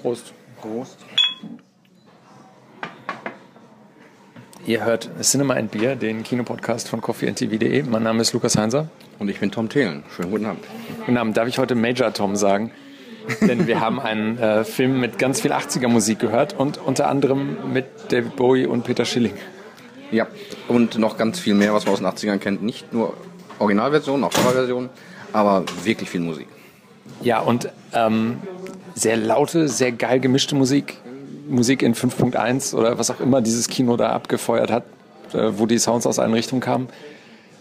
Prost. Prost. Ihr hört Cinema and Beer, den Kinopodcast von coffeeandtv.de. Mein Name ist Lukas Heinser. Und ich bin Tom Thelen. Schönen guten Abend. Guten Abend. Darf ich heute Major Tom sagen? Denn wir haben einen äh, Film mit ganz viel 80er-Musik gehört und unter anderem mit David Bowie und Peter Schilling. Ja, und noch ganz viel mehr, was man aus den 80ern kennt. Nicht nur Originalversionen, auch Coverversionen, aber wirklich viel Musik. Ja, und ähm, sehr laute, sehr geil gemischte Musik. Musik in 5.1 oder was auch immer dieses Kino da abgefeuert hat, äh, wo die Sounds aus allen Richtungen kamen.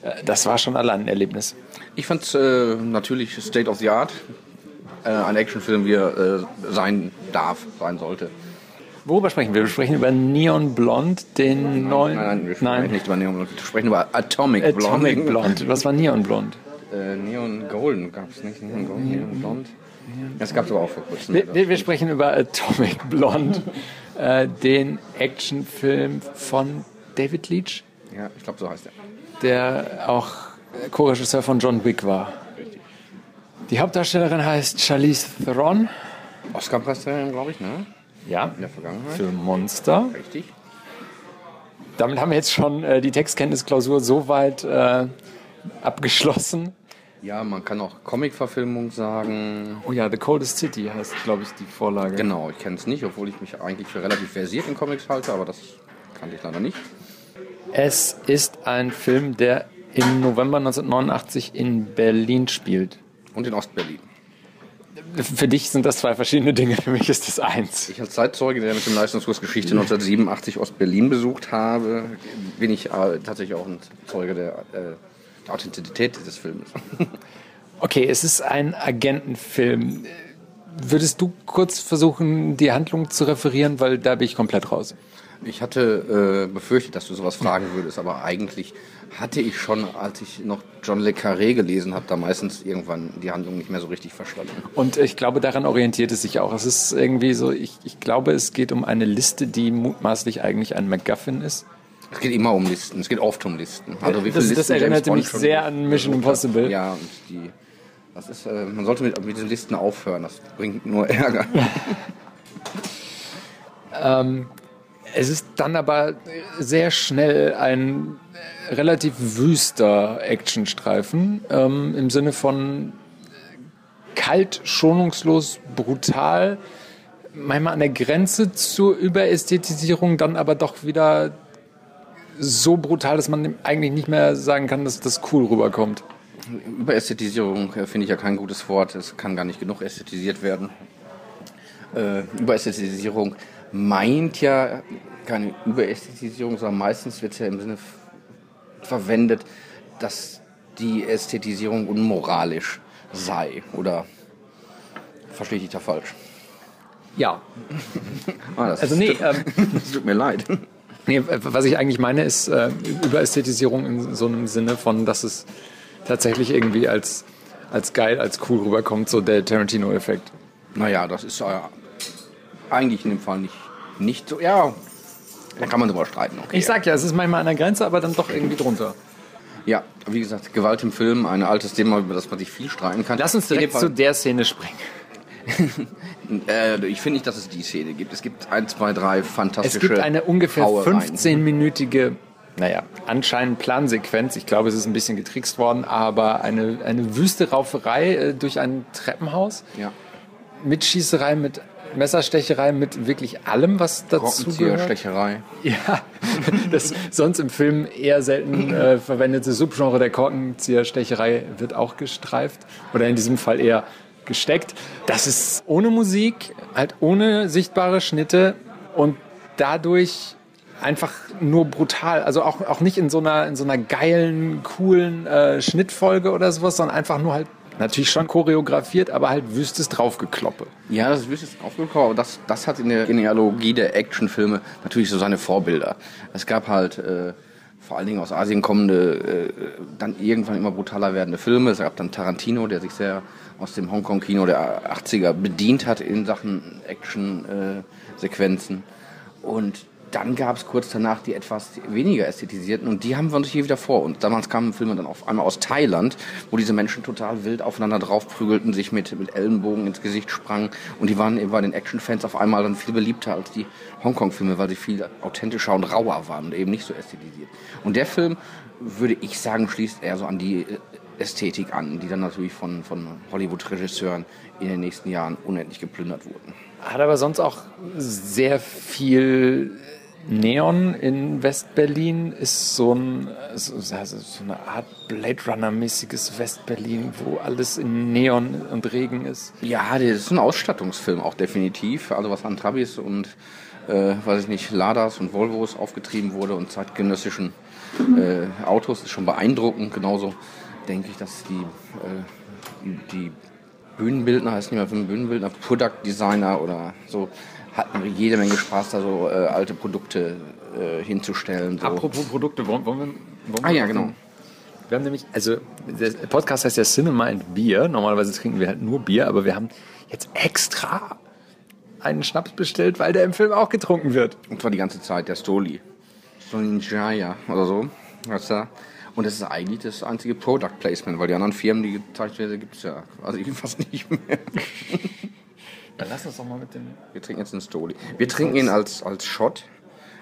Äh, das war schon allein ein Erlebnis. Ich fand es äh, natürlich State of the Art. Äh, ein Actionfilm, wie er äh, sein darf, sein sollte. Worüber sprechen wir? Wir sprechen über Neon Blonde, den neuen. Nein, nein, wir sprechen nicht über Neon Blonde. Wir sprechen über Atomic, Atomic Blonde. Was war Neon Blonde? Äh, Neon Golden gab es nicht. Neon Golden, Neon Blonde. Das gab es aber auch vor kurzem. Wir, wir, wir sprechen über Atomic Blonde, äh, den Actionfilm von David Leach, Ja, ich glaube, so heißt er. der auch Co-Regisseur von John Wick war. Die Hauptdarstellerin heißt Charlize Theron. Oscar-Preisträgerin, glaube ich, ne? Ja, In der Vergangenheit. für Monster. Richtig. Damit haben wir jetzt schon äh, die Textkenntnisklausur so weit äh, abgeschlossen. Ja, man kann auch Comic-Verfilmung sagen. Oh ja, The Coldest City heißt, glaube ich, die Vorlage. Genau, ich kenne es nicht, obwohl ich mich eigentlich für relativ versiert in Comics halte, aber das kannte ich leider nicht. Es ist ein Film, der im November 1989 in Berlin spielt. Und in Ostberlin. Für dich sind das zwei verschiedene Dinge, für mich ist das eins. Ich als Zeitzeuge, der mit dem Leistungskurs Geschichte 1987 Ostberlin besucht habe, bin ich äh, tatsächlich auch ein Zeuge der, äh, der Authentizität dieses Films. Okay, es ist ein Agentenfilm. Würdest du kurz versuchen, die Handlung zu referieren, weil da bin ich komplett raus. Ich hatte äh, befürchtet, dass du sowas fragen würdest, aber eigentlich hatte ich schon, als ich noch John Le Carré gelesen habe, da meistens irgendwann die Handlung nicht mehr so richtig verstanden. Und ich glaube, daran orientiert es sich auch. Es ist irgendwie so, ich, ich glaube, es geht um eine Liste, die mutmaßlich eigentlich ein MacGuffin ist. Es geht immer um Listen, es geht oft um Listen. Also wie Das- viele das Listen erinnerte mich sehr an Mission. Impossible. Ja, und die, das ist, äh, man sollte mit, mit diesen Listen aufhören, das bringt nur Ärger. Es ist dann aber sehr schnell ein äh, relativ wüster Actionstreifen ähm, im Sinne von kalt, schonungslos, brutal, manchmal an der Grenze zur Überästhetisierung, dann aber doch wieder so brutal, dass man eigentlich nicht mehr sagen kann, dass das cool rüberkommt. Überästhetisierung äh, finde ich ja kein gutes Wort, es kann gar nicht genug ästhetisiert werden. Äh, Überästhetisierung meint ja keine Überästhetisierung, sondern meistens wird es ja im Sinne verwendet, dass die Ästhetisierung unmoralisch sei. Oder verstehe ich da falsch? Ja, Ah, also nee, ähm, tut mir leid. Nee, was ich eigentlich meine, ist äh, Überästhetisierung in so einem Sinne von, dass es tatsächlich irgendwie als, als geil, als cool rüberkommt, so der Tarantino-Effekt. Naja, das ist äh, eigentlich in dem Fall nicht, nicht so. Ja, da kann man drüber streiten. Okay. Ich sag ja, es ist manchmal an der Grenze, aber dann doch irgendwie drunter. Ja, wie gesagt, Gewalt im Film, ein altes Thema, über das man sich viel streiten kann. Lass uns direkt zu der Szene springen. Äh, ich finde nicht, dass es die Szene gibt. Es gibt ein, zwei, drei Es fantastische. gibt eine ungefähr Hauereien. 15-minütige, naja, anscheinend Plansequenz. Ich glaube, es ist ein bisschen getrickst worden, aber eine, eine wüste Rauferei äh, durch ein Treppenhaus Ja. mit Schießerei, mit Messerstecherei, mit wirklich allem, was dazu gehört. Stecherei. Ja, das sonst im Film eher selten äh, verwendete Subgenre der Korkenzieherstecherei wird auch gestreift oder in diesem Fall eher gesteckt. Das ist ohne Musik, halt ohne sichtbare Schnitte und dadurch einfach nur brutal. Also auch, auch nicht in so einer, in so einer geilen, coolen äh, Schnittfolge oder sowas, sondern einfach nur halt natürlich schon choreografiert, aber halt wüstes Draufgekloppe. Ja, das ist aufgekommen, aber das, das hat in der Genealogie der Actionfilme natürlich so seine Vorbilder. Es gab halt äh, vor allen Dingen aus Asien kommende, äh, dann irgendwann immer brutaler werdende Filme. Es gab dann Tarantino, der sich sehr aus dem Hongkong-Kino der 80er bedient hat in Sachen Action-Sequenzen. Und dann gab es kurz danach die etwas weniger ästhetisierten und die haben wir uns hier wieder vor. Und damals kamen Filme dann auf einmal aus Thailand, wo diese Menschen total wild aufeinander draufprügelten, sich mit, mit Ellenbogen ins Gesicht sprangen und die waren eben bei den Actionfans auf einmal dann viel beliebter als die Hongkong-Filme, weil sie viel authentischer und rauer waren und eben nicht so ästhetisiert. Und der Film, würde ich sagen, schließt eher so an die äh, Ästhetik an, die dann natürlich von, von Hollywood-Regisseuren in den nächsten Jahren unendlich geplündert wurden. Hat aber sonst auch sehr viel Neon in Westberlin ist so, ein, so, also so eine Art Blade Runner-mäßiges Westberlin, wo alles in Neon und Regen ist. Ja, das ist ein Ausstattungsfilm auch definitiv. Also was an Trabis und äh, weiß ich nicht, Ladas und Volvos aufgetrieben wurde und zeitgenössischen äh, Autos ist schon beeindruckend. Genauso denke ich, dass die, äh, die Bühnenbildner, heißt nicht mehr Bühnenbildner, Product Designer oder so, hatten jede Menge Spaß, da so äh, alte Produkte äh, hinzustellen. So. Apropos Produkte, wollen, wollen wir, wollen Ah ja, genau. Wir haben nämlich, also der Podcast heißt ja Cinema and Beer. Normalerweise trinken wir halt nur Bier, aber wir haben jetzt extra einen Schnaps bestellt, weil der im Film auch getrunken wird. Und zwar die ganze Zeit, der Stoli. Stolinjaya oder so. Weißt du? Und das ist eigentlich das einzige Product Placement, weil die anderen Firmen, die gezeigt werden, gibt es ja quasi fast nicht mehr. Dann lass uns doch mal mit dem. Wir trinken jetzt den Stoli. Wir trinken ihn als, als Shot,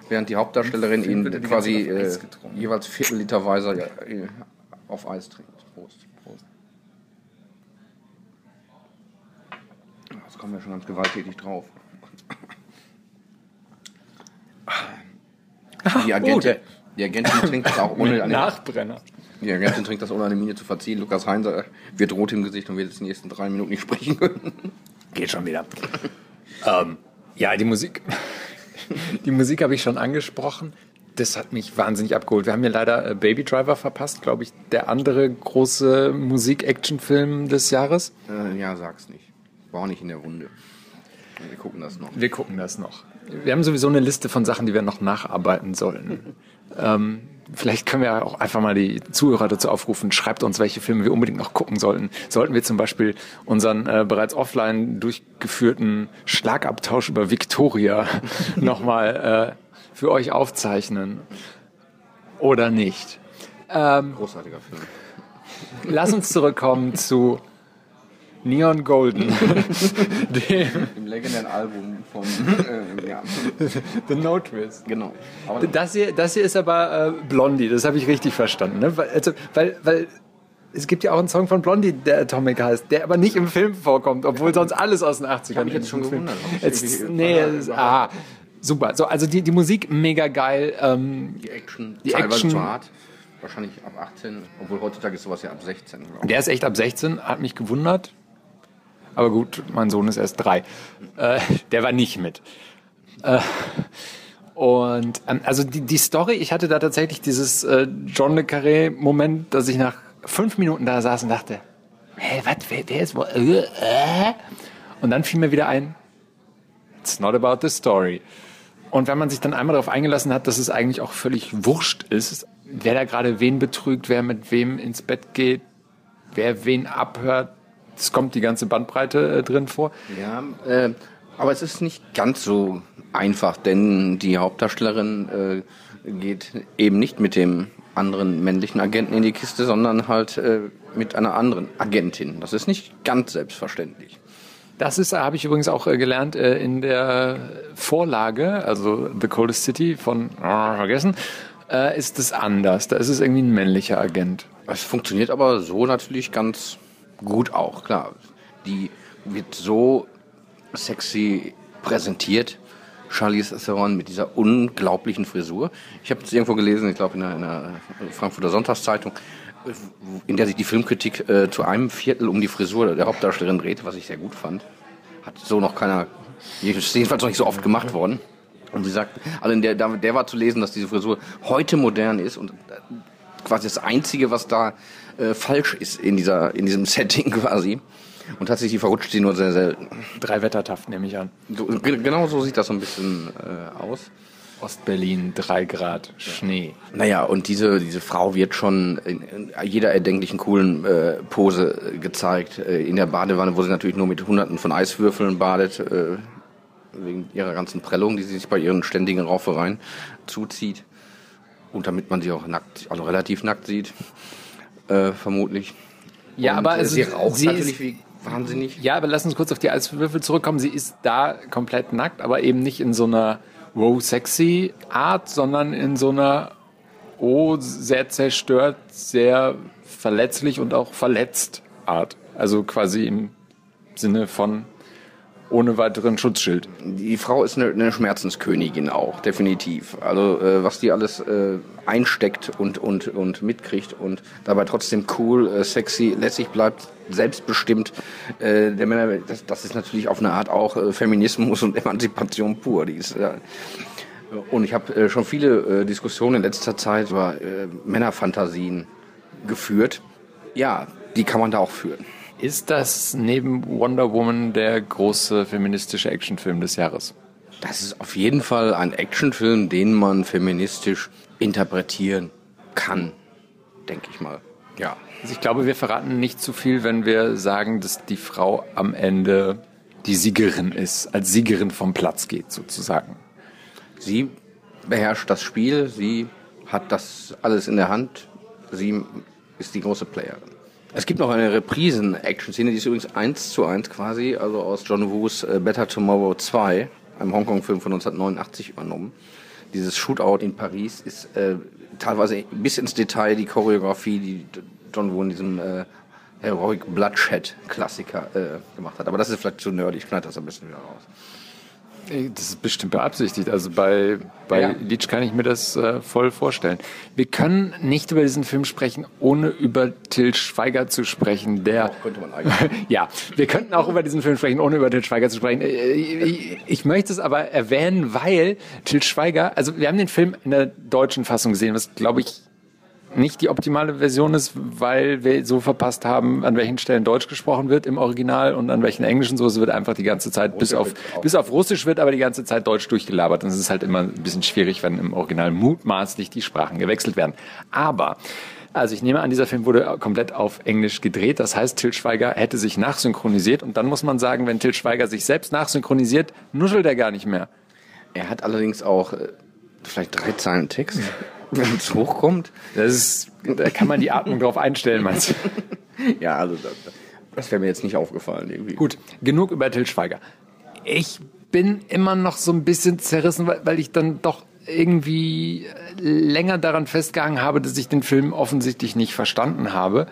während die Hauptdarstellerin ihn quasi äh, jeweils Viertelliterweise äh, auf Eis trinkt. Prost. Prost. Jetzt kommen wir schon ganz gewalttätig drauf. Die Agentin, die Agentin trinkt das auch ohne eine, Nachbrenner. die Agentin trinkt das ohne eine Miene zu verziehen. Lukas Heinzer wird rot im Gesicht und wird jetzt die nächsten drei Minuten nicht sprechen können. Geht schon wieder. ähm, ja, die Musik. die Musik habe ich schon angesprochen. Das hat mich wahnsinnig abgeholt. Wir haben hier leider äh, Baby Driver verpasst, glaube ich, der andere große Musik-Action-Film des Jahres. Äh, ja, sag's nicht. War auch nicht in der Runde. Wir gucken das noch. Wir gucken das noch. Wir haben sowieso eine Liste von Sachen, die wir noch nacharbeiten sollten. Ähm, vielleicht können wir auch einfach mal die Zuhörer dazu aufrufen, schreibt uns, welche Filme wir unbedingt noch gucken sollten. Sollten wir zum Beispiel unseren äh, bereits offline durchgeführten Schlagabtausch über Victoria nochmal äh, für euch aufzeichnen oder nicht? Großartiger Film. Lass uns zurückkommen zu Neon Golden, dem Im legendären Album von. Äh, ja, The No Twist. genau. Aber Das hier, das hier ist aber äh, Blondie, das habe ich richtig verstanden. Ne? Weil, also, weil, weil es gibt ja auch einen Song von Blondie, der Atomic heißt, der aber nicht im Film vorkommt, obwohl sonst alles aus den 80ern hab mich jetzt schon gewundert, ich Jetzt, nee, es- ah, super. So, also die, die Musik mega geil. Ähm, die Action, Die teilweise Action- zu hart. Wahrscheinlich ab 18, obwohl heutzutage ist sowas ja ab 16. glaub ich. der ist echt ab 16, hat mich gewundert. Aber gut, mein Sohn ist erst drei. Äh, der war nicht mit. Äh, und ähm, also die, die Story, ich hatte da tatsächlich dieses äh, John le Carré-Moment, dass ich nach fünf Minuten da saß und dachte, hä, was, wer, wer ist wo? Äh, äh? Und dann fiel mir wieder ein, it's not about the story. Und wenn man sich dann einmal darauf eingelassen hat, dass es eigentlich auch völlig wurscht ist, wer da gerade wen betrügt, wer mit wem ins Bett geht, wer wen abhört, es kommt die ganze Bandbreite äh, drin vor. Ja, äh, aber es ist nicht ganz so einfach, denn die Hauptdarstellerin äh, geht eben nicht mit dem anderen männlichen Agenten in die Kiste, sondern halt äh, mit einer anderen Agentin. Das ist nicht ganz selbstverständlich. Das ist, habe ich übrigens auch äh, gelernt äh, in der Vorlage, also The Coldest City von ah, vergessen, äh, ist es anders. Da ist es irgendwie ein männlicher Agent. Es funktioniert aber so natürlich ganz gut auch, klar. Die wird so sexy präsentiert, Charlize Theron mit dieser unglaublichen Frisur. Ich habe es irgendwo gelesen, ich glaube in einer, in einer Frankfurter Sonntagszeitung, in der sich die Filmkritik äh, zu einem Viertel um die Frisur der Hauptdarstellerin dreht, was ich sehr gut fand. Hat so noch keiner, jedenfalls noch nicht so oft gemacht worden. Und sie sagt, also der, der war zu lesen, dass diese Frisur heute modern ist und äh, quasi das Einzige, was da äh, falsch ist in, dieser, in diesem Setting quasi. Und tatsächlich verrutscht sie nur sehr selten. Drei Wettertaft nehme ich an. So, ge- genau so sieht das so ein bisschen äh, aus. Ostberlin, drei Grad, Schnee. Naja, und diese, diese Frau wird schon in, in jeder erdenklichen coolen äh, Pose äh, gezeigt. Äh, in der Badewanne, wo sie natürlich nur mit hunderten von Eiswürfeln badet. Äh, wegen ihrer ganzen Prellung, die sie sich bei ihren ständigen Raufereien zuzieht. Und damit man sie auch nackt, also relativ nackt sieht, äh, vermutlich. Ja, Und, aber äh, also sie raucht sie natürlich ist- wie wahnsinnig. Ja, aber lass uns kurz auf die Eiswürfel zurückkommen. Sie ist da komplett nackt, aber eben nicht in so einer wow sexy Art, sondern in so einer oh sehr zerstört, sehr verletzlich und auch verletzt Art. Also quasi im Sinne von ohne weiteren Schutzschild. Die Frau ist eine, eine Schmerzenskönigin auch, definitiv. Also äh, was die alles äh, einsteckt und, und, und mitkriegt und dabei trotzdem cool, äh, sexy, lässig bleibt, selbstbestimmt. Äh, der Männer, das, das ist natürlich auf eine Art auch äh, Feminismus und Emanzipation pur. Die ist, äh, und ich habe äh, schon viele äh, Diskussionen in letzter Zeit über äh, Männerfantasien geführt. Ja, die kann man da auch führen. Ist das neben Wonder Woman der große feministische Actionfilm des Jahres? Das ist auf jeden Fall ein Actionfilm, den man feministisch interpretieren kann, denke ich mal. Ja. Also ich glaube, wir verraten nicht zu viel, wenn wir sagen, dass die Frau am Ende die Siegerin ist, als Siegerin vom Platz geht sozusagen. Sie beherrscht das Spiel, sie hat das alles in der Hand, sie ist die große Playerin. Es gibt noch eine Reprisen-Action-Szene, die ist übrigens eins zu eins quasi, also aus John Woos äh, Better Tomorrow 2, einem Hongkong-Film von 1989 übernommen. Dieses Shootout in Paris ist äh, teilweise bis ins Detail die Choreografie, die John Woo in diesem äh, Heroic Bloodshed-Klassiker äh, gemacht hat. Aber das ist vielleicht zu nerdig, ich schneide das ein bisschen wieder raus. Das ist bestimmt beabsichtigt. Also bei, bei Ja. Leach kann ich mir das äh, voll vorstellen. Wir können nicht über diesen Film sprechen, ohne über Till Schweiger zu sprechen, der Könnte man eigentlich. ja, wir könnten auch über diesen Film sprechen, ohne über Til Schweiger zu sprechen. Äh, Ich, ich möchte es aber erwähnen, weil Til Schweiger, also wir haben den Film in der deutschen Fassung gesehen, was glaube ich nicht die optimale Version ist, weil wir so verpasst haben, an welchen Stellen Deutsch gesprochen wird im Original und an welchen Englischen so. Es wird einfach die ganze Zeit, bis auf, bis auf Russisch wird aber die ganze Zeit Deutsch durchgelabert. Und es ist halt immer ein bisschen schwierig, wenn im Original mutmaßlich die Sprachen gewechselt werden. Aber also ich nehme an, dieser Film wurde komplett auf Englisch gedreht. Das heißt, Til Schweiger hätte sich nachsynchronisiert. Und dann muss man sagen, wenn Til Schweiger sich selbst nachsynchronisiert, nuschelt er gar nicht mehr. Er hat allerdings auch äh, vielleicht drei Zeilen Text, wenn es hochkommt. Das ist, da kann man die Atmung drauf einstellen, meinst du? Ja, also das, das wäre mir jetzt nicht aufgefallen irgendwie. Gut, genug über Til Schweiger. Ich bin immer noch so ein bisschen zerrissen, weil, weil ich dann doch irgendwie länger daran festgehangen habe, dass ich den Film offensichtlich nicht verstanden habe.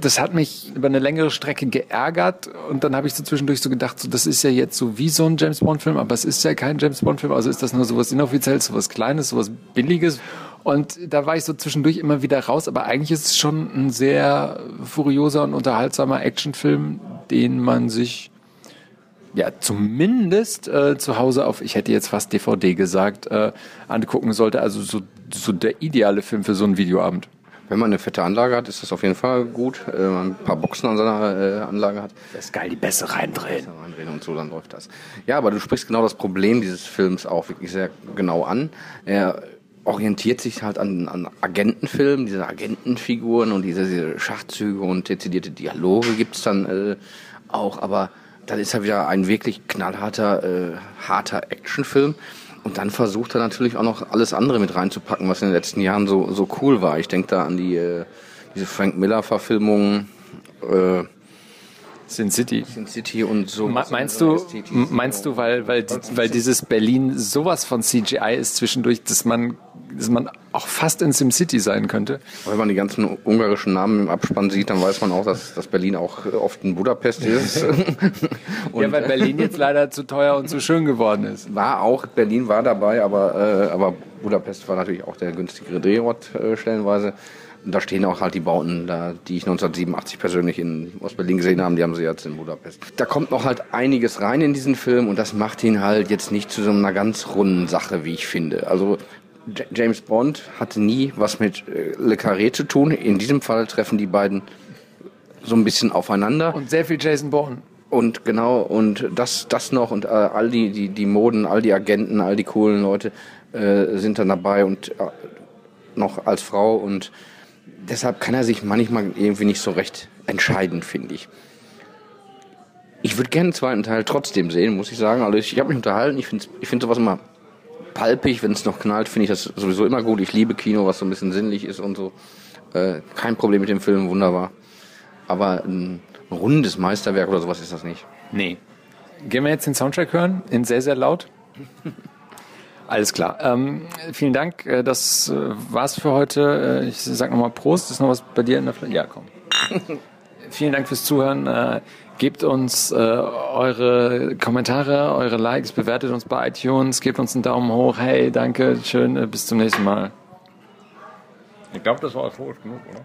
Das hat mich über eine längere Strecke geärgert und dann habe ich so zwischendurch so gedacht, so, das ist ja jetzt so wie so ein James Bond Film, aber es ist ja kein James Bond Film, also ist das nur sowas inoffizielles, sowas Kleines, sowas Billiges. Und da war ich so zwischendurch immer wieder raus, aber eigentlich ist es schon ein sehr furioser und unterhaltsamer Actionfilm, den man sich ja zumindest äh, zu Hause auf, ich hätte jetzt fast DVD gesagt, äh, angucken sollte. Also so, so der ideale Film für so einen Videoabend. Wenn man eine fette Anlage hat, ist das auf jeden Fall gut. Äh, Wenn man ein paar Boxen an seiner äh, Anlage hat, Das ist geil, die Bässe reindrehen. da reinreden und so, dann läuft das. Ja, aber du sprichst genau das Problem dieses Films auch wirklich sehr genau an. Er orientiert sich halt an, an Agentenfilmen, diese Agentenfiguren und diese, diese Schachzüge und dezidierte Dialoge gibt's dann äh, auch, aber dann ist er wieder ein wirklich knallharter, äh, harter Actionfilm. Und dann versucht er natürlich auch noch alles andere mit reinzupacken, was in den letzten Jahren so, so cool war. Ich denke da an die, äh, diese Frank Miller-Verfilmungen, äh, Sin City. Sin City und so. Me- Meinst du, meinst du, weil, weil, weil dieses Berlin sowas von CGI ist zwischendurch, dass man, dass man auch fast in SimCity sein könnte? Wenn man die ganzen ungarischen Namen im Abspann sieht, dann weiß man auch, dass, dass Berlin auch äh, oft in Budapest ist. ja, weil Berlin jetzt leider zu teuer und zu schön geworden ist. war auch, Berlin war dabei, aber, äh, aber Budapest war natürlich auch der günstigere Drehort äh, stellenweise. Da stehen auch halt die Bauten, da, die ich 1987 persönlich in Ostberlin gesehen habe, die haben sie jetzt in Budapest. Da kommt noch halt einiges rein in diesen Film und das macht ihn halt jetzt nicht zu so einer ganz runden Sache, wie ich finde. Also James Bond hatte nie was mit äh, Le Carré zu tun. In diesem Fall treffen die beiden so ein bisschen aufeinander. Und sehr viel Jason Bourne. Und genau, und das, das noch und äh, all die, die, die Moden, all die Agenten, all die coolen Leute äh, sind dann dabei und äh, noch als Frau und deshalb kann er sich manchmal irgendwie nicht so recht entscheiden, finde ich. ich würde gerne einen zweiten Teil trotzdem sehen, muss ich sagen. Also ich, ich habe mich unterhalten. Ich finde ich find sowas immer palpig. Wenn es noch knallt, finde ich das sowieso immer gut. Ich liebe Kino, was so ein bisschen sinnlich ist und so. Äh, kein Problem mit dem Film, wunderbar. Aber ein rundes Meisterwerk oder sowas ist das nicht. Nee. Gehen wir jetzt den Soundtrack hören? In sehr, sehr laut? Alles klar. Ähm, vielen Dank. Äh, das äh, war's für heute. Äh, ich sag nochmal Prost. Ist noch was bei dir in der Flasche? Ja, komm. vielen Dank fürs Zuhören. Äh, gebt uns äh, eure Kommentare, eure Likes, bewertet uns bei iTunes, gebt uns einen Daumen hoch. Hey, danke, schön. Äh, bis zum nächsten Mal. Ich glaube, das war euphorisch genug, oder?